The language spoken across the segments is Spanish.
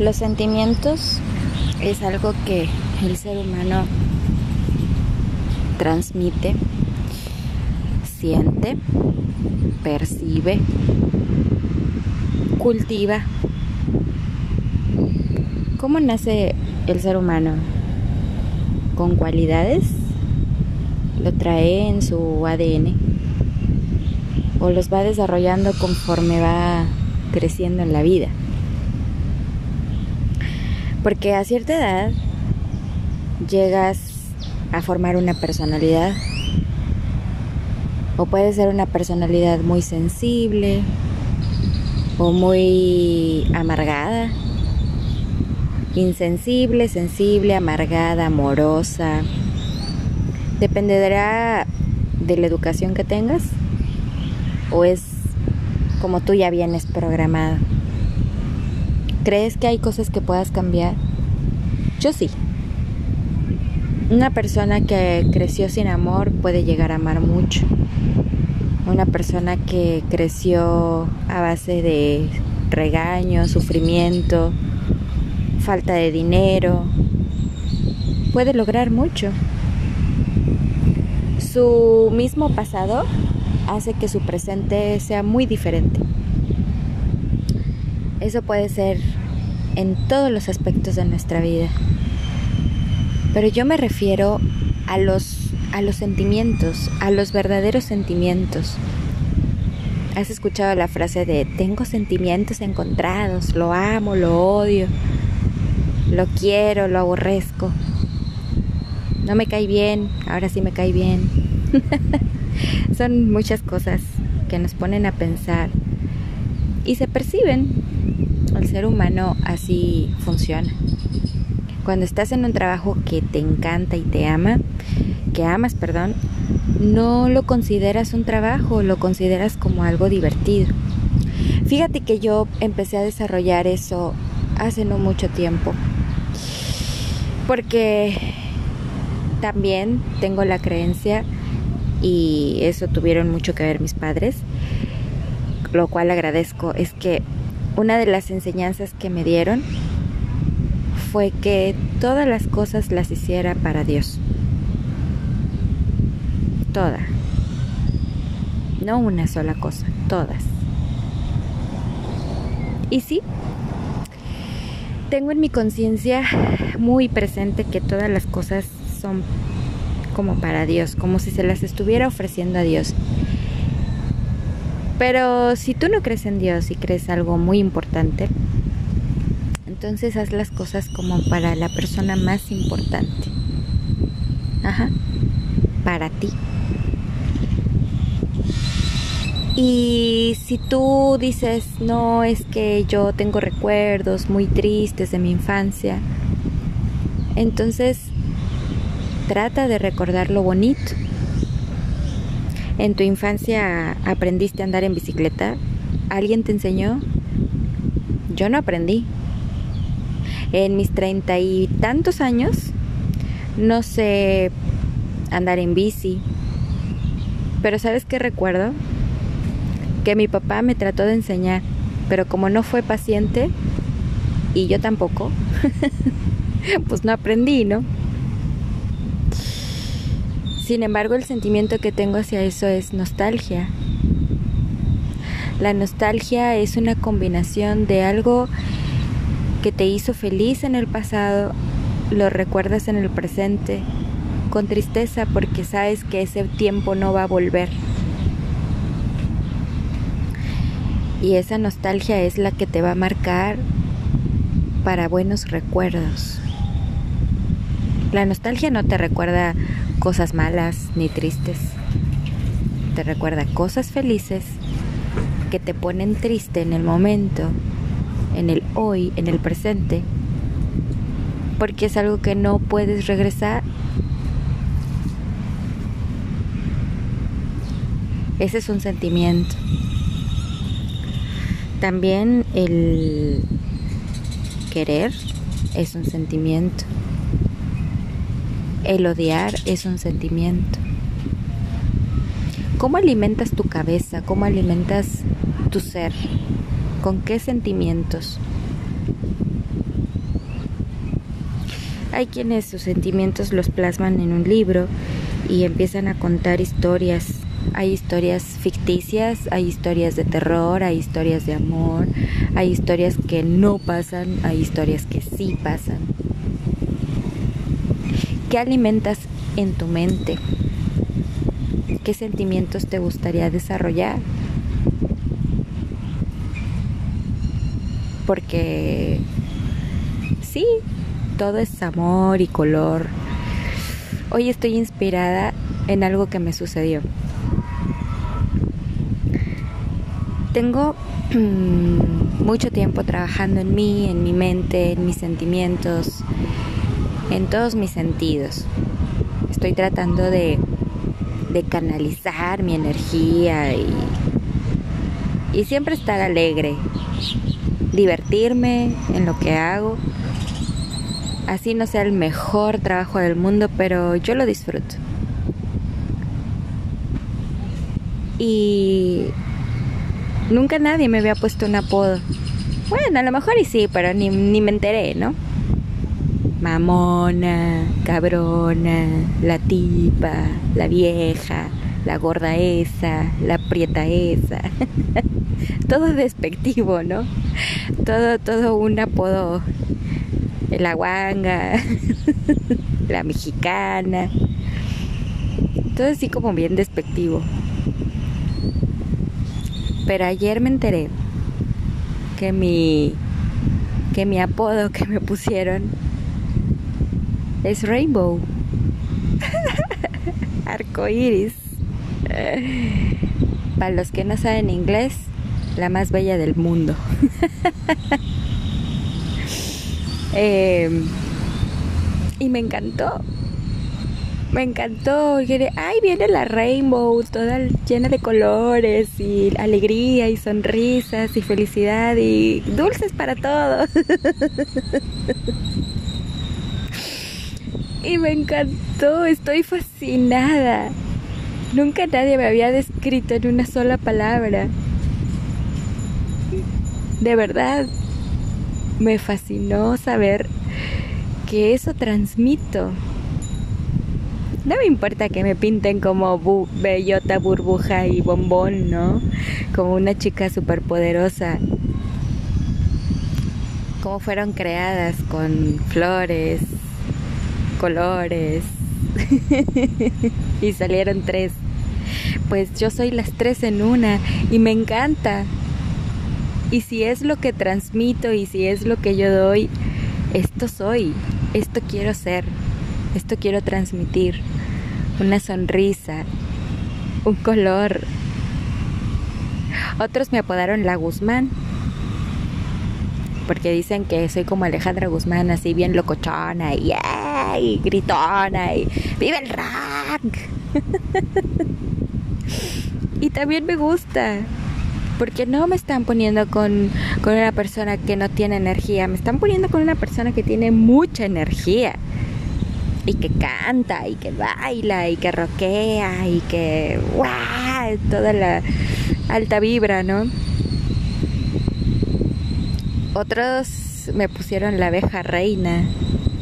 Los sentimientos es algo que el ser humano transmite, siente, percibe, cultiva. ¿Cómo nace el ser humano? Con cualidades, lo trae en su ADN o los va desarrollando conforme va creciendo en la vida. Porque a cierta edad llegas a formar una personalidad. O puede ser una personalidad muy sensible o muy amargada. Insensible, sensible, amargada, amorosa. Dependerá de la educación que tengas o es como tú ya vienes programado. ¿Crees que hay cosas que puedas cambiar? Yo sí. Una persona que creció sin amor puede llegar a amar mucho. Una persona que creció a base de regaño, sufrimiento, falta de dinero, puede lograr mucho. Su mismo pasado hace que su presente sea muy diferente. Eso puede ser en todos los aspectos de nuestra vida. Pero yo me refiero a los, a los sentimientos, a los verdaderos sentimientos. ¿Has escuchado la frase de tengo sentimientos encontrados, lo amo, lo odio, lo quiero, lo aborrezco? No me cae bien, ahora sí me cae bien. Son muchas cosas que nos ponen a pensar y se perciben el ser humano así funciona. Cuando estás en un trabajo que te encanta y te ama, que amas, perdón, no lo consideras un trabajo, lo consideras como algo divertido. Fíjate que yo empecé a desarrollar eso hace no mucho tiempo. Porque también tengo la creencia, y eso tuvieron mucho que ver mis padres, lo cual agradezco, es que una de las enseñanzas que me dieron fue que todas las cosas las hiciera para Dios. Toda. No una sola cosa, todas. Y sí, tengo en mi conciencia muy presente que todas las cosas son como para Dios, como si se las estuviera ofreciendo a Dios. Pero si tú no crees en Dios y crees algo muy importante, entonces haz las cosas como para la persona más importante. Ajá. Para ti. Y si tú dices, no, es que yo tengo recuerdos muy tristes de mi infancia, entonces trata de recordar lo bonito ¿En tu infancia aprendiste a andar en bicicleta? ¿Alguien te enseñó? Yo no aprendí. En mis treinta y tantos años no sé andar en bici. Pero ¿sabes qué recuerdo? Que mi papá me trató de enseñar, pero como no fue paciente y yo tampoco, pues no aprendí, ¿no? Sin embargo, el sentimiento que tengo hacia eso es nostalgia. La nostalgia es una combinación de algo que te hizo feliz en el pasado, lo recuerdas en el presente, con tristeza porque sabes que ese tiempo no va a volver. Y esa nostalgia es la que te va a marcar para buenos recuerdos. La nostalgia no te recuerda cosas malas ni tristes. Te recuerda cosas felices que te ponen triste en el momento, en el hoy, en el presente, porque es algo que no puedes regresar. Ese es un sentimiento. También el querer es un sentimiento. El odiar es un sentimiento. ¿Cómo alimentas tu cabeza? ¿Cómo alimentas tu ser? ¿Con qué sentimientos? Hay quienes sus sentimientos los plasman en un libro y empiezan a contar historias. Hay historias ficticias, hay historias de terror, hay historias de amor, hay historias que no pasan, hay historias que sí pasan. ¿Qué alimentas en tu mente? ¿Qué sentimientos te gustaría desarrollar? Porque sí, todo es amor y color. Hoy estoy inspirada en algo que me sucedió. Tengo mm, mucho tiempo trabajando en mí, en mi mente, en mis sentimientos, en todos mis sentidos. Estoy tratando de, canalizar mi energía y, siempre estar alegre, divertirme en lo que hago. Así no sea el mejor trabajo del mundo, pero yo lo disfruto. Y nunca nadie me había puesto un apodo. Bueno, a lo mejor y sí, pero ni, ni me enteré, ¿no? Mamona, cabrona, la tipa, la vieja, la gorda esa, la prieta esa. todo despectivo, ¿no? Todo, todo un apodo. La guanga, la mexicana. Todo así como bien despectivo. Pero ayer me enteré que mi que mi apodo que me pusieron es rainbow. Arco iris. Para los que no saben inglés, la más bella del mundo. Em, y me encantó. Me encantó. Ay, viene la rainbow, toda llena de colores y alegría y sonrisas y felicidad y dulces para todos. y me encantó, estoy fascinada. Nunca nadie me había descrito en una sola palabra. De verdad, me fascinó saber que eso transmito. No me importa que me pinten como bellota, burbuja y bombón, ¿no? Como una chica superpoderosa. Como fueron creadas con flores, colores. y salieron tres. Pues yo soy las tres en una y me encanta. Y si es lo que transmito y si es lo que yo doy, esto soy, esto quiero ser, esto quiero transmitir. Una sonrisa, un color. Otros me apodaron la Guzmán porque dicen que soy como Alejandra Guzmán, así bien locochona y, gritona y vive el rock. y también me gusta, porque no me están poniendo con, con una persona que no tiene energía, me están poniendo con una persona que tiene mucha energía y que canta y que baila y que roquea y que ¡guau! toda la alta vibra, ¿no? Otros me pusieron la abeja reina.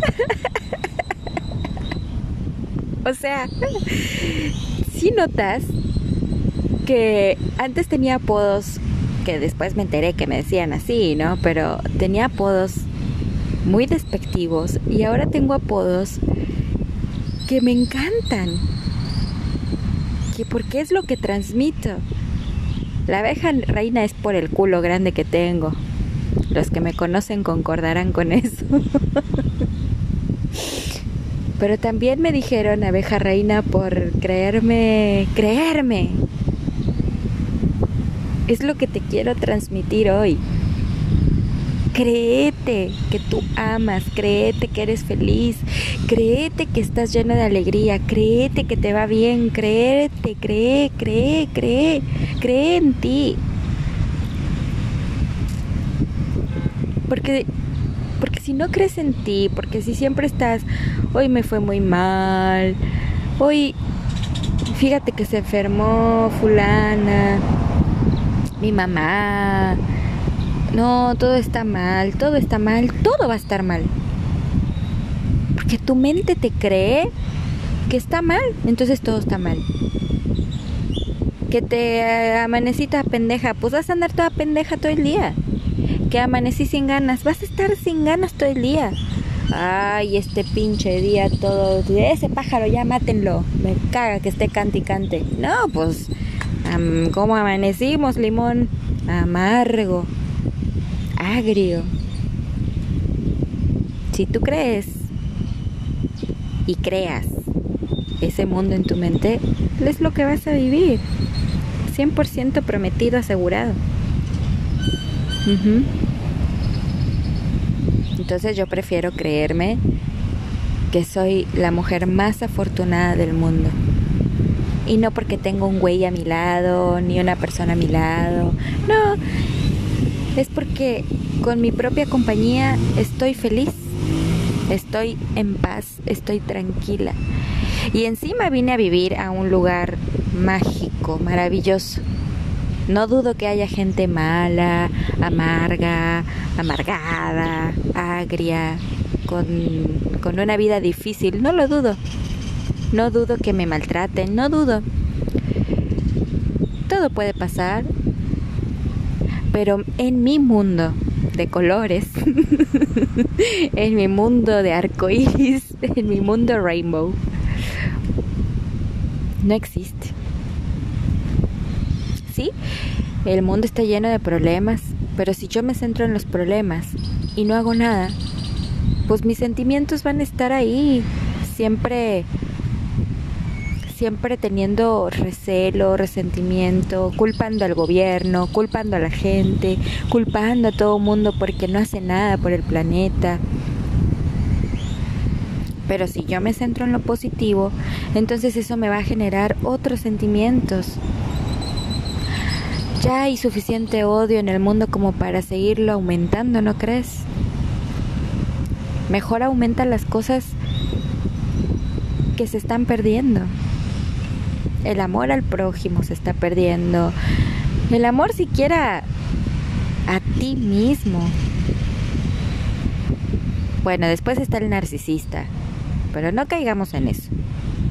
o sea, si notas que antes tenía apodos que después me enteré que me decían así, ¿no? Pero tenía apodos muy despectivos y ahora tengo apodos que me encantan. Que porque es lo que transmito. La abeja reina es por el culo grande que tengo. Los que me conocen concordarán con eso. Pero también me dijeron abeja reina por creerme, creerme. Es lo que te quiero transmitir hoy. Créete que tú amas, créete que eres feliz, créete que estás lleno de alegría, créete que te va bien, créete, cree, cree, cree, cree en ti. Porque, porque si no crees en ti, porque si siempre estás, hoy me fue muy mal, hoy fíjate que se enfermó fulana, mi mamá, no, todo está mal, todo está mal, todo va a estar mal. que tu mente te cree que está mal, entonces todo está mal. Que te amanecita pendeja, pues vas a andar toda pendeja todo el día. Que amanecí sin ganas, vas a estar sin ganas todo el día. Ay, este pinche día todo. Ese pájaro ya mátenlo. Me caga que esté cante y cante. No, pues. ¿Cómo amanecimos, limón? Amargo. Agrio. Si tú crees y creas ese mundo en tu mente, es lo que vas a vivir. 100% prometido, asegurado. Entonces yo prefiero creerme que soy la mujer más afortunada del mundo. Y no porque tengo un güey a mi lado, ni una persona a mi lado. No, es porque con mi propia compañía estoy feliz, estoy en paz, estoy tranquila. Y encima vine a vivir a un lugar mágico, maravilloso. No dudo que haya gente mala, amarga, amargada, agria, con, con una vida difícil. No lo dudo. No dudo que me maltraten, no dudo. Todo puede pasar. Pero en mi mundo de colores, en mi mundo de arcoíris, en mi mundo rainbow, no existe. ¿Sí? El mundo está lleno de problemas, pero si yo me centro en los problemas y no hago nada, pues mis sentimientos van a estar ahí, siempre siempre teniendo recelo, resentimiento, culpando al gobierno, culpando a la gente, culpando a todo el mundo porque no hace nada por el planeta. Pero si yo me centro en lo positivo, entonces eso me va a generar otros sentimientos. Ya hay suficiente odio en el mundo como para seguirlo aumentando, ¿no crees? Mejor aumenta las cosas que se están perdiendo. El amor al prójimo se está perdiendo. El amor siquiera a ti mismo. Bueno, después está el narcisista, pero no caigamos en eso.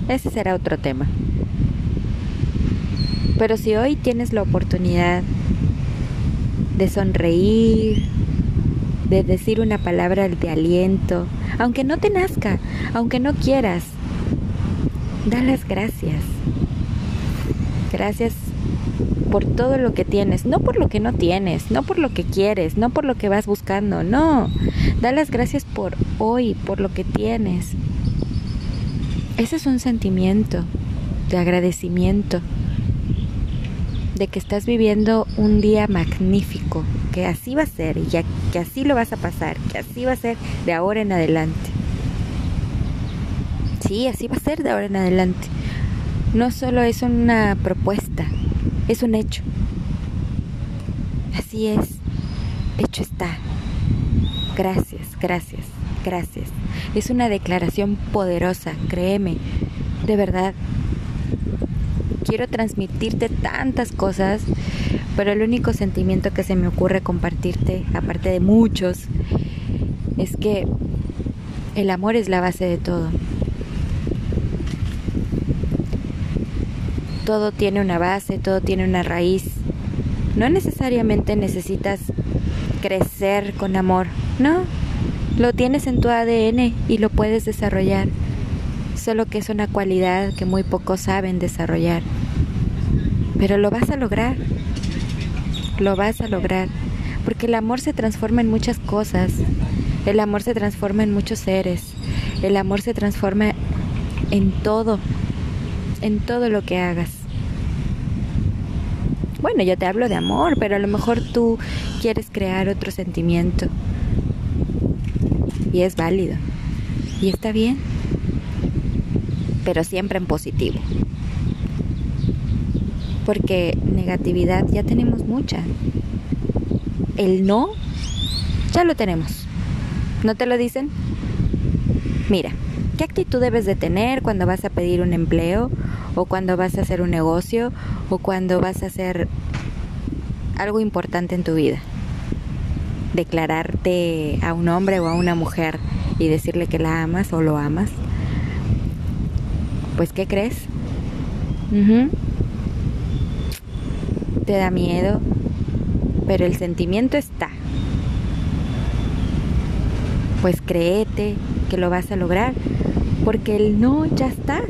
Ese será otro tema. Pero si hoy tienes la oportunidad de sonreír, de decir una palabra de aliento, aunque no te nazca, aunque no quieras, da las gracias. Gracias por todo lo que tienes, no por lo que no tienes, no por lo que quieres, no por lo que vas buscando, no. Da las gracias por hoy, por lo que tienes. Ese es un sentimiento de agradecimiento, de que estás viviendo un día magnífico, que así va a ser y que así lo vas a pasar, que así va a ser de ahora en adelante. Sí, así va a ser de ahora en adelante. No solo es una propuesta, es un hecho. Así es, hecho está. Gracias, gracias, gracias. Es una declaración poderosa, créeme, de verdad. Quiero transmitirte tantas cosas, pero el único sentimiento que se me ocurre compartirte, aparte de muchos, es que el amor es la base de todo. Todo tiene una base, todo tiene una raíz. No necesariamente necesitas crecer con amor, no, lo tienes en tu ADN y lo puedes desarrollar, solo que es una cualidad que muy pocos saben desarrollar. Pero lo vas a lograr, lo vas a lograr, porque el amor se transforma en muchas cosas, el amor se transforma en muchos seres, el amor se transforma en todo, en todo lo que hagas. Bueno, yo te hablo de amor, pero a lo mejor tú quieres crear otro sentimiento. Y es válido. Y está bien, pero siempre en positivo. Porque negatividad ya tenemos mucha. El no ya lo tenemos. ¿No te lo dicen? Mira, ¿qué actitud debes de tener cuando vas a pedir un empleo o cuando vas a hacer un negocio o cuando vas a hacer algo importante en tu vida? declararte a un hombre o a una mujer y decirle que la amas o lo amas, pues ¿qué crees? Te da miedo, pero el sentimiento está. Pues créete que lo vas a lograr, porque el no ya está.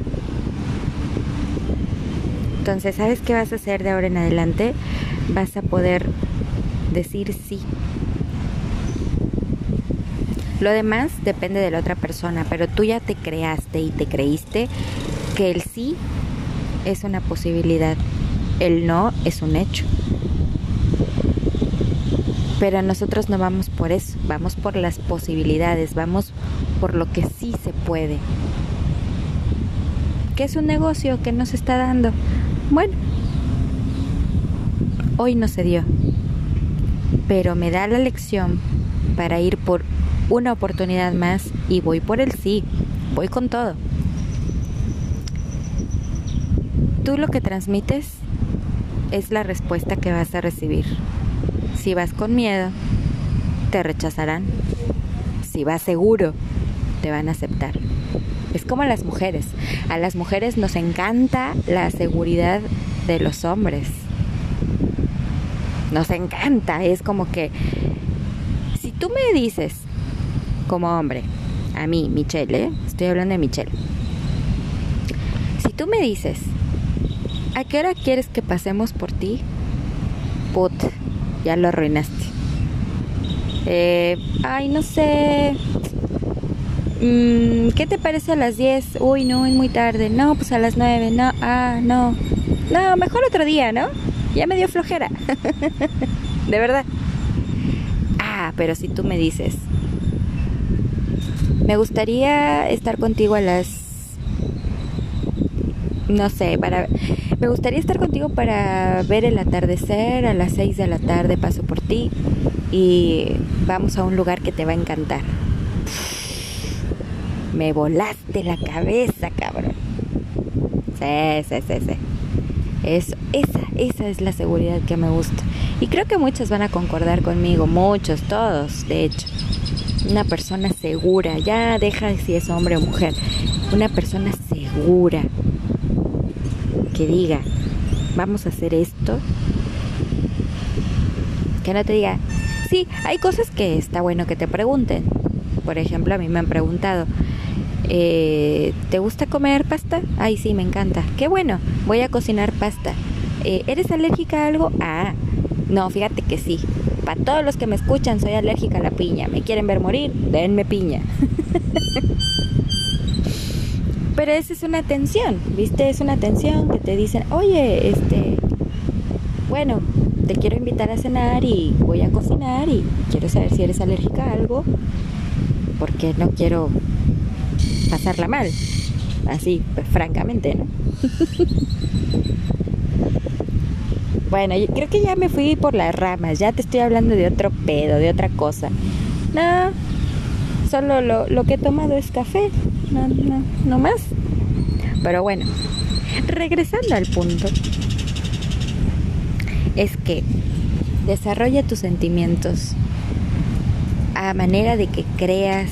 Entonces, ¿sabes qué vas a hacer de ahora en adelante? Vas a poder decir sí. Lo demás depende de la otra persona, pero tú ya te creaste y te creíste que el sí es una posibilidad, el no es un hecho. Pero nosotros no vamos por eso, vamos por las posibilidades, vamos por lo que sí se puede. ¿Qué es un negocio que nos está dando? Bueno, hoy no se dio, pero me da la lección para ir por una oportunidad más y voy por el sí, voy con todo. Tú lo que transmites es la respuesta que vas a recibir. Si vas con miedo, te rechazarán. Si vas seguro, te van a aceptar. Es como las mujeres. A las mujeres nos encanta la seguridad de los hombres. Nos encanta. Es como que si tú me dices, como hombre, a mí, Michelle, ¿eh? estoy hablando de Michelle. Si tú me dices, ¿a qué hora quieres que pasemos por ti? Put, ya lo arruinaste. Eh, ay, no sé. Mm, ¿Qué te parece a las 10? Uy, no, es muy tarde. No, pues a las 9. No, ah, no. No, mejor otro día, ¿no? Ya me dio flojera. de verdad. Ah, pero si tú me dices, me gustaría estar contigo a las no sé, para me gustaría estar contigo para ver el atardecer a las 6 de la tarde, paso por ti y vamos a un lugar que te va a encantar. Me volaste la cabeza, cabrón. Sí, sí, sí, sí. Eso, esa, esa es la seguridad que me gusta. Y creo que muchos van a concordar conmigo, muchos, todos, de hecho. Una persona segura, ya deja si es hombre o mujer. Una persona segura, que diga, vamos a hacer esto, que no te diga, sí, hay cosas que está bueno que te pregunten. Por ejemplo, a mí me han preguntado, eh, ¿te gusta comer pasta? Ay, sí, me encanta. Qué bueno, voy a cocinar pasta. Eh, ¿Eres alérgica a algo? Ah, no, fíjate que sí. Para todos los que me escuchan, soy alérgica a la piña. ¿Me quieren ver morir? Denme piña. Pero esa es una atención, ¿viste? Es una atención que te dicen, oye, este, bueno, te quiero invitar a cenar y voy a cocinar y quiero saber si eres alérgica a algo, porque no quiero pasarla mal, así, pues francamente, ¿no? bueno, creo que ya me fui por las ramas, ya te estoy hablando de otro pedo, de otra cosa. No, solo lo, que he tomado es café, no más. Pero bueno, regresando al punto, es que desarrolla tus sentimientos a manera de que creas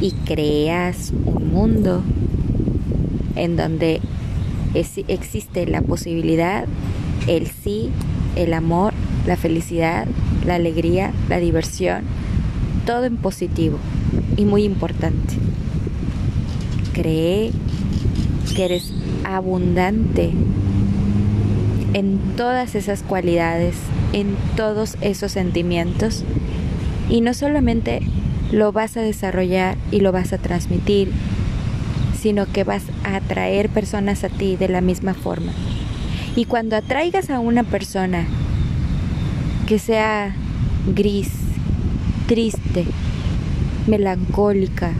y creas un mundo en donde existe la posibilidad, el sí, el amor, la felicidad, la alegría, la diversión, todo en positivo y muy importante. Cree que eres abundante en todas esas cualidades, en todos esos sentimientos y no solamente lo vas a desarrollar y lo vas a transmitir, sino que vas a atraer personas a ti de la misma forma. Y cuando atraigas a una persona que sea gris, triste, melancólica,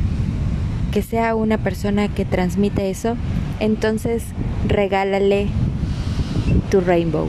que sea una persona que transmite eso, entonces regálale tu rainbow.